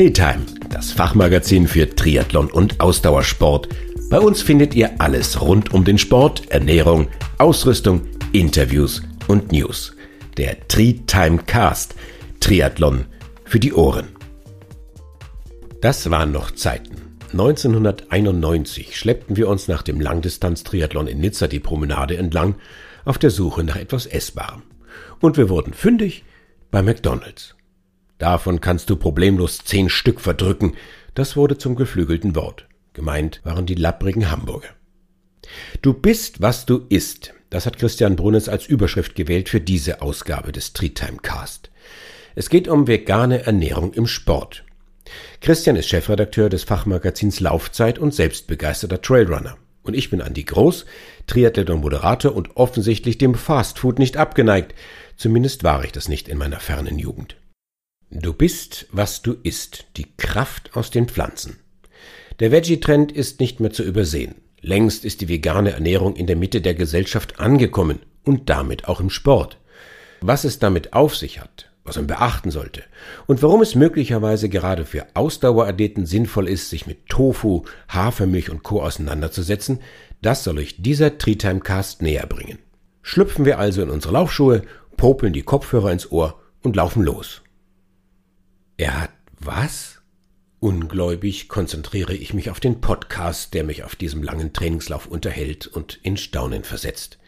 Treetime, das Fachmagazin für Triathlon und Ausdauersport. Bei uns findet ihr alles rund um den Sport, Ernährung, Ausrüstung, Interviews und News. Der Treetime Cast, Triathlon für die Ohren. Das waren noch Zeiten. 1991 schleppten wir uns nach dem Langdistanz-Triathlon in Nizza die Promenade entlang auf der Suche nach etwas Essbarem. Und wir wurden fündig bei McDonald's. Davon kannst du problemlos zehn Stück verdrücken. Das wurde zum geflügelten Wort. Gemeint waren die lapprigen Hamburger. Du bist, was du isst. Das hat Christian Brunnes als Überschrift gewählt für diese Ausgabe des Treetime Cast. Es geht um vegane Ernährung im Sport. Christian ist Chefredakteur des Fachmagazins Laufzeit und selbstbegeisterter Trailrunner. Und ich bin Andi Groß, Triathlet und Moderator und offensichtlich dem Fastfood nicht abgeneigt. Zumindest war ich das nicht in meiner fernen Jugend. Du bist, was du isst, die Kraft aus den Pflanzen. Der Veggie-Trend ist nicht mehr zu übersehen. Längst ist die vegane Ernährung in der Mitte der Gesellschaft angekommen und damit auch im Sport. Was es damit auf sich hat, was man beachten sollte und warum es möglicherweise gerade für Ausdauerathleten sinnvoll ist, sich mit Tofu, Hafermilch und Co. auseinanderzusetzen, das soll euch dieser Treetime-Cast näher bringen. Schlüpfen wir also in unsere Laufschuhe, popeln die Kopfhörer ins Ohr und laufen los. Er hat was? Ungläubig konzentriere ich mich auf den Podcast, der mich auf diesem langen Trainingslauf unterhält und in Staunen versetzt.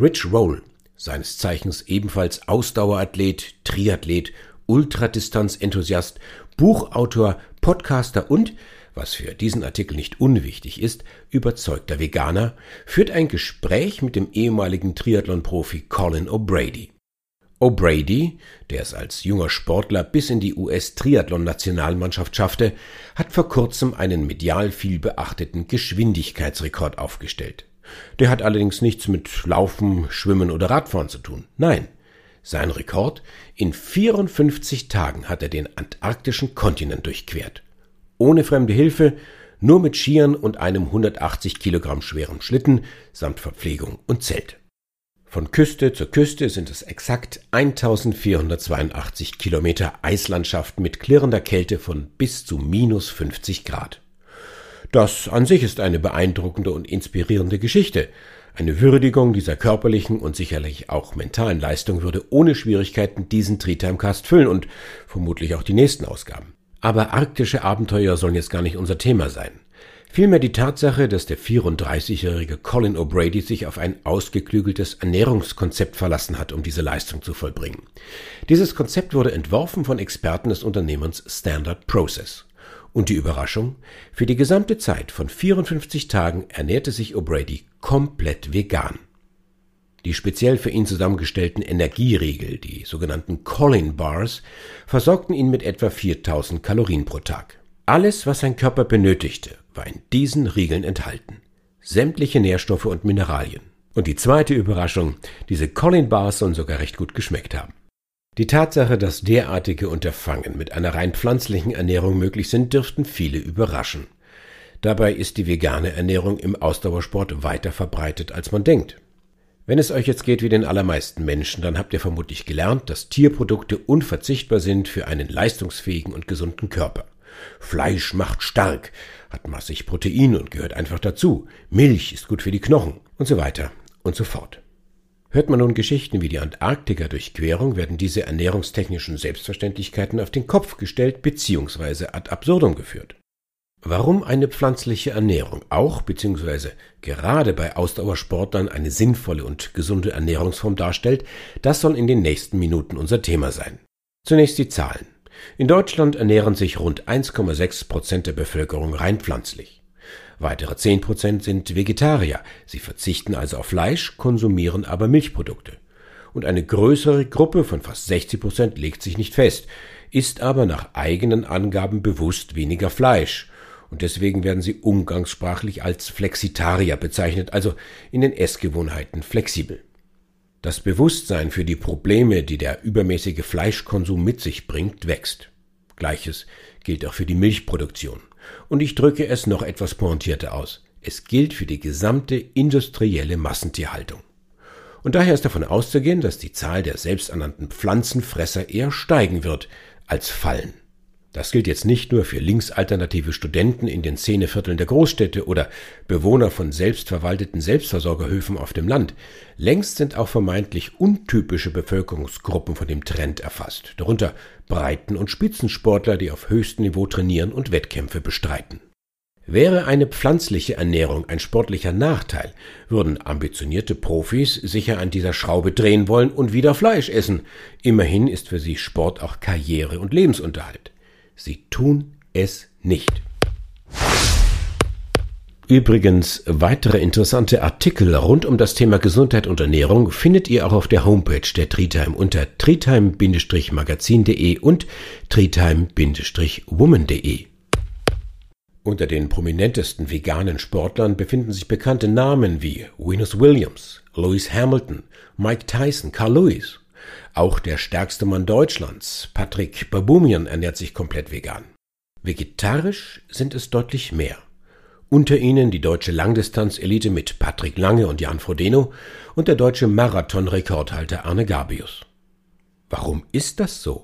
Rich Roll, seines Zeichens ebenfalls Ausdauerathlet, Triathlet, Ultradistanzenthusiast, Buchautor, Podcaster und, was für diesen Artikel nicht unwichtig ist, überzeugter Veganer, führt ein Gespräch mit dem ehemaligen Triathlon-Profi Colin O'Brady. O'Brady, der es als junger Sportler bis in die US-Triathlon-Nationalmannschaft schaffte, hat vor kurzem einen medial viel beachteten Geschwindigkeitsrekord aufgestellt. Der hat allerdings nichts mit Laufen, Schwimmen oder Radfahren zu tun. Nein, sein Rekord, in 54 Tagen hat er den antarktischen Kontinent durchquert. Ohne fremde Hilfe, nur mit Skiern und einem 180 Kilogramm schweren Schlitten samt Verpflegung und Zelt. Von Küste zu Küste sind es exakt 1482 Kilometer Eislandschaft mit klirrender Kälte von bis zu minus 50 Grad. Das an sich ist eine beeindruckende und inspirierende Geschichte. Eine Würdigung dieser körperlichen und sicherlich auch mentalen Leistung würde ohne Schwierigkeiten diesen Tritimecast füllen und vermutlich auch die nächsten Ausgaben. Aber arktische Abenteuer sollen jetzt gar nicht unser Thema sein. Vielmehr die Tatsache, dass der 34-jährige Colin O'Brady sich auf ein ausgeklügeltes Ernährungskonzept verlassen hat, um diese Leistung zu vollbringen. Dieses Konzept wurde entworfen von Experten des Unternehmens Standard Process. Und die Überraschung? Für die gesamte Zeit von 54 Tagen ernährte sich O'Brady komplett vegan. Die speziell für ihn zusammengestellten Energieriegel, die sogenannten Colin Bars, versorgten ihn mit etwa 4000 Kalorien pro Tag. Alles, was sein Körper benötigte, war in diesen Riegeln enthalten. Sämtliche Nährstoffe und Mineralien. Und die zweite Überraschung, diese Colin Bars sollen sogar recht gut geschmeckt haben. Die Tatsache, dass derartige Unterfangen mit einer rein pflanzlichen Ernährung möglich sind, dürften viele überraschen. Dabei ist die vegane Ernährung im Ausdauersport weiter verbreitet, als man denkt. Wenn es euch jetzt geht wie den allermeisten Menschen, dann habt ihr vermutlich gelernt, dass Tierprodukte unverzichtbar sind für einen leistungsfähigen und gesunden Körper. Fleisch macht stark, hat massig Protein und gehört einfach dazu. Milch ist gut für die Knochen und so weiter und so fort. Hört man nun Geschichten wie die Antarktika-Durchquerung, werden diese ernährungstechnischen Selbstverständlichkeiten auf den Kopf gestellt bzw. ad absurdum geführt. Warum eine pflanzliche Ernährung auch bzw. gerade bei Ausdauersportlern eine sinnvolle und gesunde Ernährungsform darstellt, das soll in den nächsten Minuten unser Thema sein. Zunächst die Zahlen. In Deutschland ernähren sich rund 1,6 Prozent der Bevölkerung rein pflanzlich. Weitere 10 Prozent sind Vegetarier. Sie verzichten also auf Fleisch, konsumieren aber Milchprodukte. Und eine größere Gruppe von fast 60 Prozent legt sich nicht fest, isst aber nach eigenen Angaben bewusst weniger Fleisch. Und deswegen werden sie umgangssprachlich als Flexitarier bezeichnet, also in den Essgewohnheiten flexibel. Das Bewusstsein für die Probleme, die der übermäßige Fleischkonsum mit sich bringt, wächst. Gleiches gilt auch für die Milchproduktion. Und ich drücke es noch etwas pointierter aus. Es gilt für die gesamte industrielle Massentierhaltung. Und daher ist davon auszugehen, dass die Zahl der selbsternannten Pflanzenfresser eher steigen wird als fallen. Das gilt jetzt nicht nur für linksalternative Studenten in den Szenevierteln der Großstädte oder Bewohner von selbstverwalteten Selbstversorgerhöfen auf dem Land. Längst sind auch vermeintlich untypische Bevölkerungsgruppen von dem Trend erfasst, darunter Breiten- und Spitzensportler, die auf höchstem Niveau trainieren und Wettkämpfe bestreiten. Wäre eine pflanzliche Ernährung ein sportlicher Nachteil, würden ambitionierte Profis sicher an dieser Schraube drehen wollen und wieder Fleisch essen. Immerhin ist für sie Sport auch Karriere und Lebensunterhalt. Sie tun es nicht. Übrigens, weitere interessante Artikel rund um das Thema Gesundheit und Ernährung findet ihr auch auf der Homepage der Trietime unter trietime-magazin.de und trietime-woman.de. Unter den prominentesten veganen Sportlern befinden sich bekannte Namen wie Venus Williams, Lewis Hamilton, Mike Tyson, Carl Lewis. Auch der stärkste Mann Deutschlands, Patrick Babumian, ernährt sich komplett vegan. Vegetarisch sind es deutlich mehr. Unter ihnen die deutsche Langdistanzelite mit Patrick Lange und Jan Frodeno und der deutsche Marathon-Rekordhalter Arne Gabius. Warum ist das so?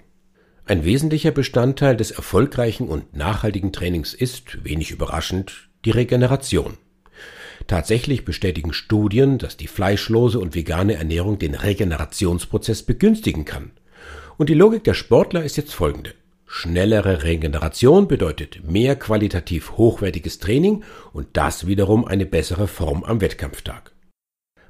Ein wesentlicher Bestandteil des erfolgreichen und nachhaltigen Trainings ist, wenig überraschend, die Regeneration. Tatsächlich bestätigen Studien, dass die fleischlose und vegane Ernährung den Regenerationsprozess begünstigen kann. Und die Logik der Sportler ist jetzt folgende. Schnellere Regeneration bedeutet mehr qualitativ hochwertiges Training und das wiederum eine bessere Form am Wettkampftag.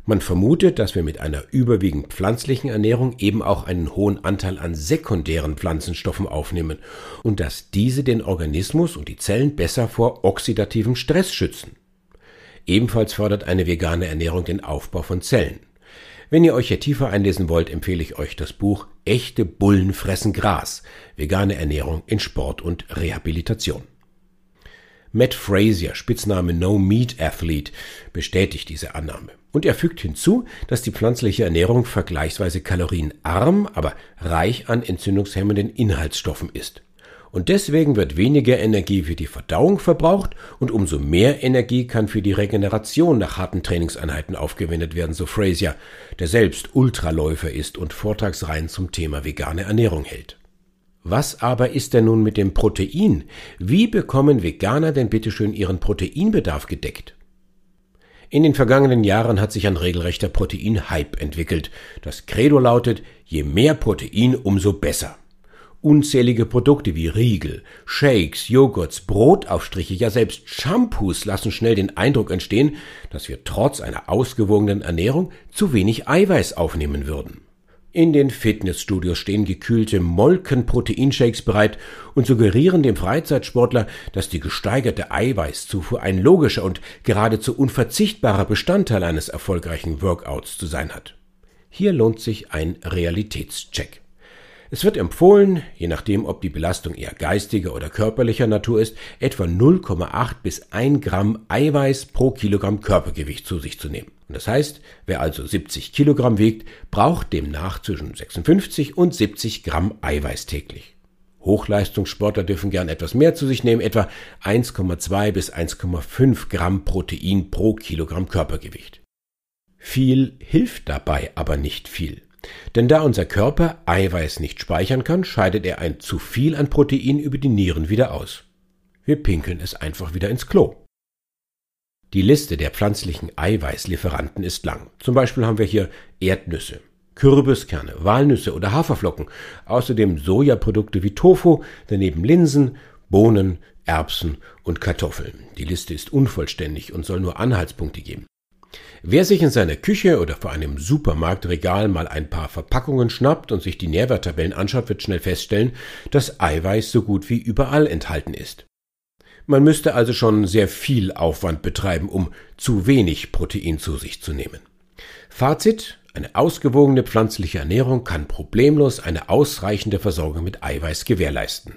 Man vermutet, dass wir mit einer überwiegend pflanzlichen Ernährung eben auch einen hohen Anteil an sekundären Pflanzenstoffen aufnehmen und dass diese den Organismus und die Zellen besser vor oxidativem Stress schützen. Ebenfalls fördert eine vegane Ernährung den Aufbau von Zellen. Wenn ihr euch hier tiefer einlesen wollt, empfehle ich euch das Buch Echte Bullen fressen Gras. Vegane Ernährung in Sport und Rehabilitation. Matt Frazier, Spitzname No Meat Athlete, bestätigt diese Annahme. Und er fügt hinzu, dass die pflanzliche Ernährung vergleichsweise kalorienarm, aber reich an entzündungshemmenden Inhaltsstoffen ist. Und deswegen wird weniger Energie für die Verdauung verbraucht und umso mehr Energie kann für die Regeneration nach harten Trainingseinheiten aufgewendet werden, so Frazier, der selbst Ultraläufer ist und Vortragsreihen zum Thema vegane Ernährung hält. Was aber ist denn nun mit dem Protein? Wie bekommen Veganer denn bitteschön ihren Proteinbedarf gedeckt? In den vergangenen Jahren hat sich ein regelrechter Protein-Hype entwickelt. Das Credo lautet, je mehr Protein, umso besser. Unzählige Produkte wie Riegel, Shakes, Joghurts, Brotaufstriche, ja selbst Shampoos lassen schnell den Eindruck entstehen, dass wir trotz einer ausgewogenen Ernährung zu wenig Eiweiß aufnehmen würden. In den Fitnessstudios stehen gekühlte Molkenproteinshakes bereit und suggerieren dem Freizeitsportler, dass die gesteigerte Eiweißzufuhr ein logischer und geradezu unverzichtbarer Bestandteil eines erfolgreichen Workouts zu sein hat. Hier lohnt sich ein Realitätscheck. Es wird empfohlen, je nachdem, ob die Belastung eher geistiger oder körperlicher Natur ist, etwa 0,8 bis 1 Gramm Eiweiß pro Kilogramm Körpergewicht zu sich zu nehmen. das heißt, wer also 70 Kilogramm wiegt, braucht demnach zwischen 56 und 70 Gramm Eiweiß täglich. Hochleistungssportler dürfen gern etwas mehr zu sich nehmen, etwa 1,2 bis 1,5 Gramm Protein pro Kilogramm Körpergewicht. Viel hilft dabei aber nicht viel. Denn da unser Körper Eiweiß nicht speichern kann, scheidet er ein zu viel an Protein über die Nieren wieder aus. Wir pinkeln es einfach wieder ins Klo. Die Liste der pflanzlichen Eiweißlieferanten ist lang. Zum Beispiel haben wir hier Erdnüsse, Kürbiskerne, Walnüsse oder Haferflocken, außerdem Sojaprodukte wie Tofu, daneben Linsen, Bohnen, Erbsen und Kartoffeln. Die Liste ist unvollständig und soll nur Anhaltspunkte geben. Wer sich in seiner Küche oder vor einem Supermarktregal mal ein paar Verpackungen schnappt und sich die Nährwerttabellen anschaut, wird schnell feststellen, dass Eiweiß so gut wie überall enthalten ist. Man müsste also schon sehr viel Aufwand betreiben, um zu wenig Protein zu sich zu nehmen. Fazit, eine ausgewogene pflanzliche Ernährung kann problemlos eine ausreichende Versorgung mit Eiweiß gewährleisten.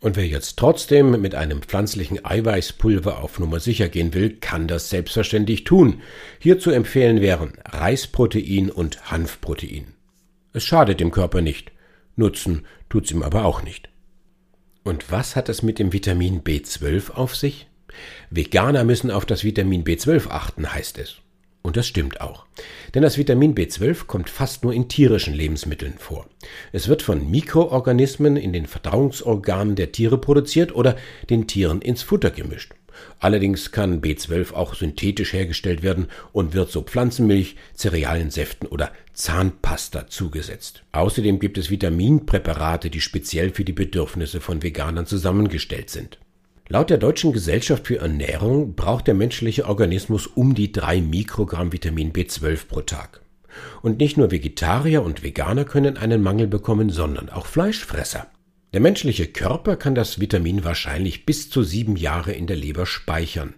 Und wer jetzt trotzdem mit einem pflanzlichen Eiweißpulver auf Nummer sicher gehen will, kann das selbstverständlich tun. Hier zu empfehlen wären Reisprotein und Hanfprotein. Es schadet dem Körper nicht. Nutzen tut's ihm aber auch nicht. Und was hat es mit dem Vitamin B12 auf sich? Veganer müssen auf das Vitamin B12 achten, heißt es. Und das stimmt auch. Denn das Vitamin B12 kommt fast nur in tierischen Lebensmitteln vor. Es wird von Mikroorganismen in den Verdauungsorganen der Tiere produziert oder den Tieren ins Futter gemischt. Allerdings kann B12 auch synthetisch hergestellt werden und wird so Pflanzenmilch, Cerealiensäften oder Zahnpasta zugesetzt. Außerdem gibt es Vitaminpräparate, die speziell für die Bedürfnisse von Veganern zusammengestellt sind. Laut der Deutschen Gesellschaft für Ernährung braucht der menschliche Organismus um die drei Mikrogramm Vitamin B12 pro Tag. Und nicht nur Vegetarier und Veganer können einen Mangel bekommen, sondern auch Fleischfresser. Der menschliche Körper kann das Vitamin wahrscheinlich bis zu sieben Jahre in der Leber speichern.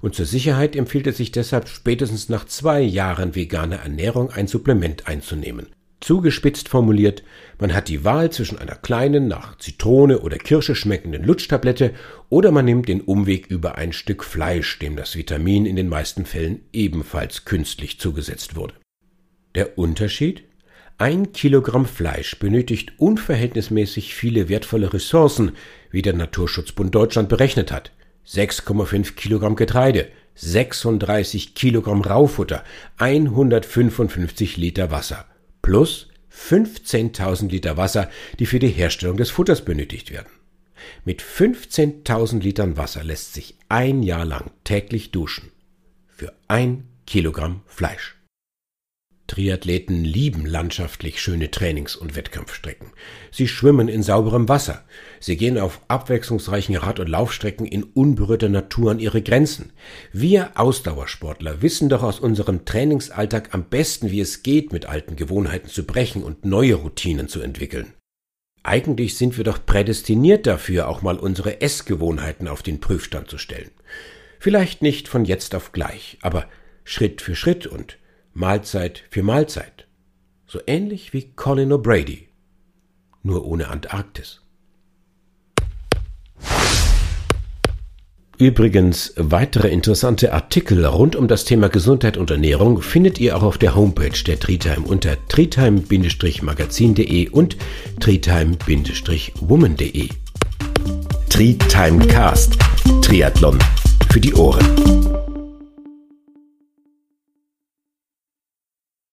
Und zur Sicherheit empfiehlt es sich deshalb spätestens nach zwei Jahren veganer Ernährung ein Supplement einzunehmen. Zugespitzt formuliert, man hat die Wahl zwischen einer kleinen, nach Zitrone oder Kirsche schmeckenden Lutschtablette oder man nimmt den Umweg über ein Stück Fleisch, dem das Vitamin in den meisten Fällen ebenfalls künstlich zugesetzt wurde. Der Unterschied? Ein Kilogramm Fleisch benötigt unverhältnismäßig viele wertvolle Ressourcen, wie der Naturschutzbund Deutschland berechnet hat. 6,5 Kilogramm Getreide, 36 Kilogramm Raufutter, 155 Liter Wasser plus 15.000 Liter Wasser, die für die Herstellung des Futters benötigt werden. Mit 15.000 Litern Wasser lässt sich ein Jahr lang täglich duschen. Für ein Kilogramm Fleisch. Triathleten lieben landschaftlich schöne Trainings- und Wettkampfstrecken. Sie schwimmen in sauberem Wasser. Sie gehen auf abwechslungsreichen Rad- und Laufstrecken in unberührter Natur an ihre Grenzen. Wir Ausdauersportler wissen doch aus unserem Trainingsalltag am besten, wie es geht, mit alten Gewohnheiten zu brechen und neue Routinen zu entwickeln. Eigentlich sind wir doch prädestiniert dafür, auch mal unsere Essgewohnheiten auf den Prüfstand zu stellen. Vielleicht nicht von jetzt auf gleich, aber Schritt für Schritt und Mahlzeit für Mahlzeit. So ähnlich wie Colin O'Brady, nur ohne Antarktis. Übrigens, weitere interessante Artikel rund um das Thema Gesundheit und Ernährung findet ihr auch auf der Homepage der Treetime unter treetime-magazin.de und treetime-woman.de. Treetime Cast. Triathlon für die Ohren.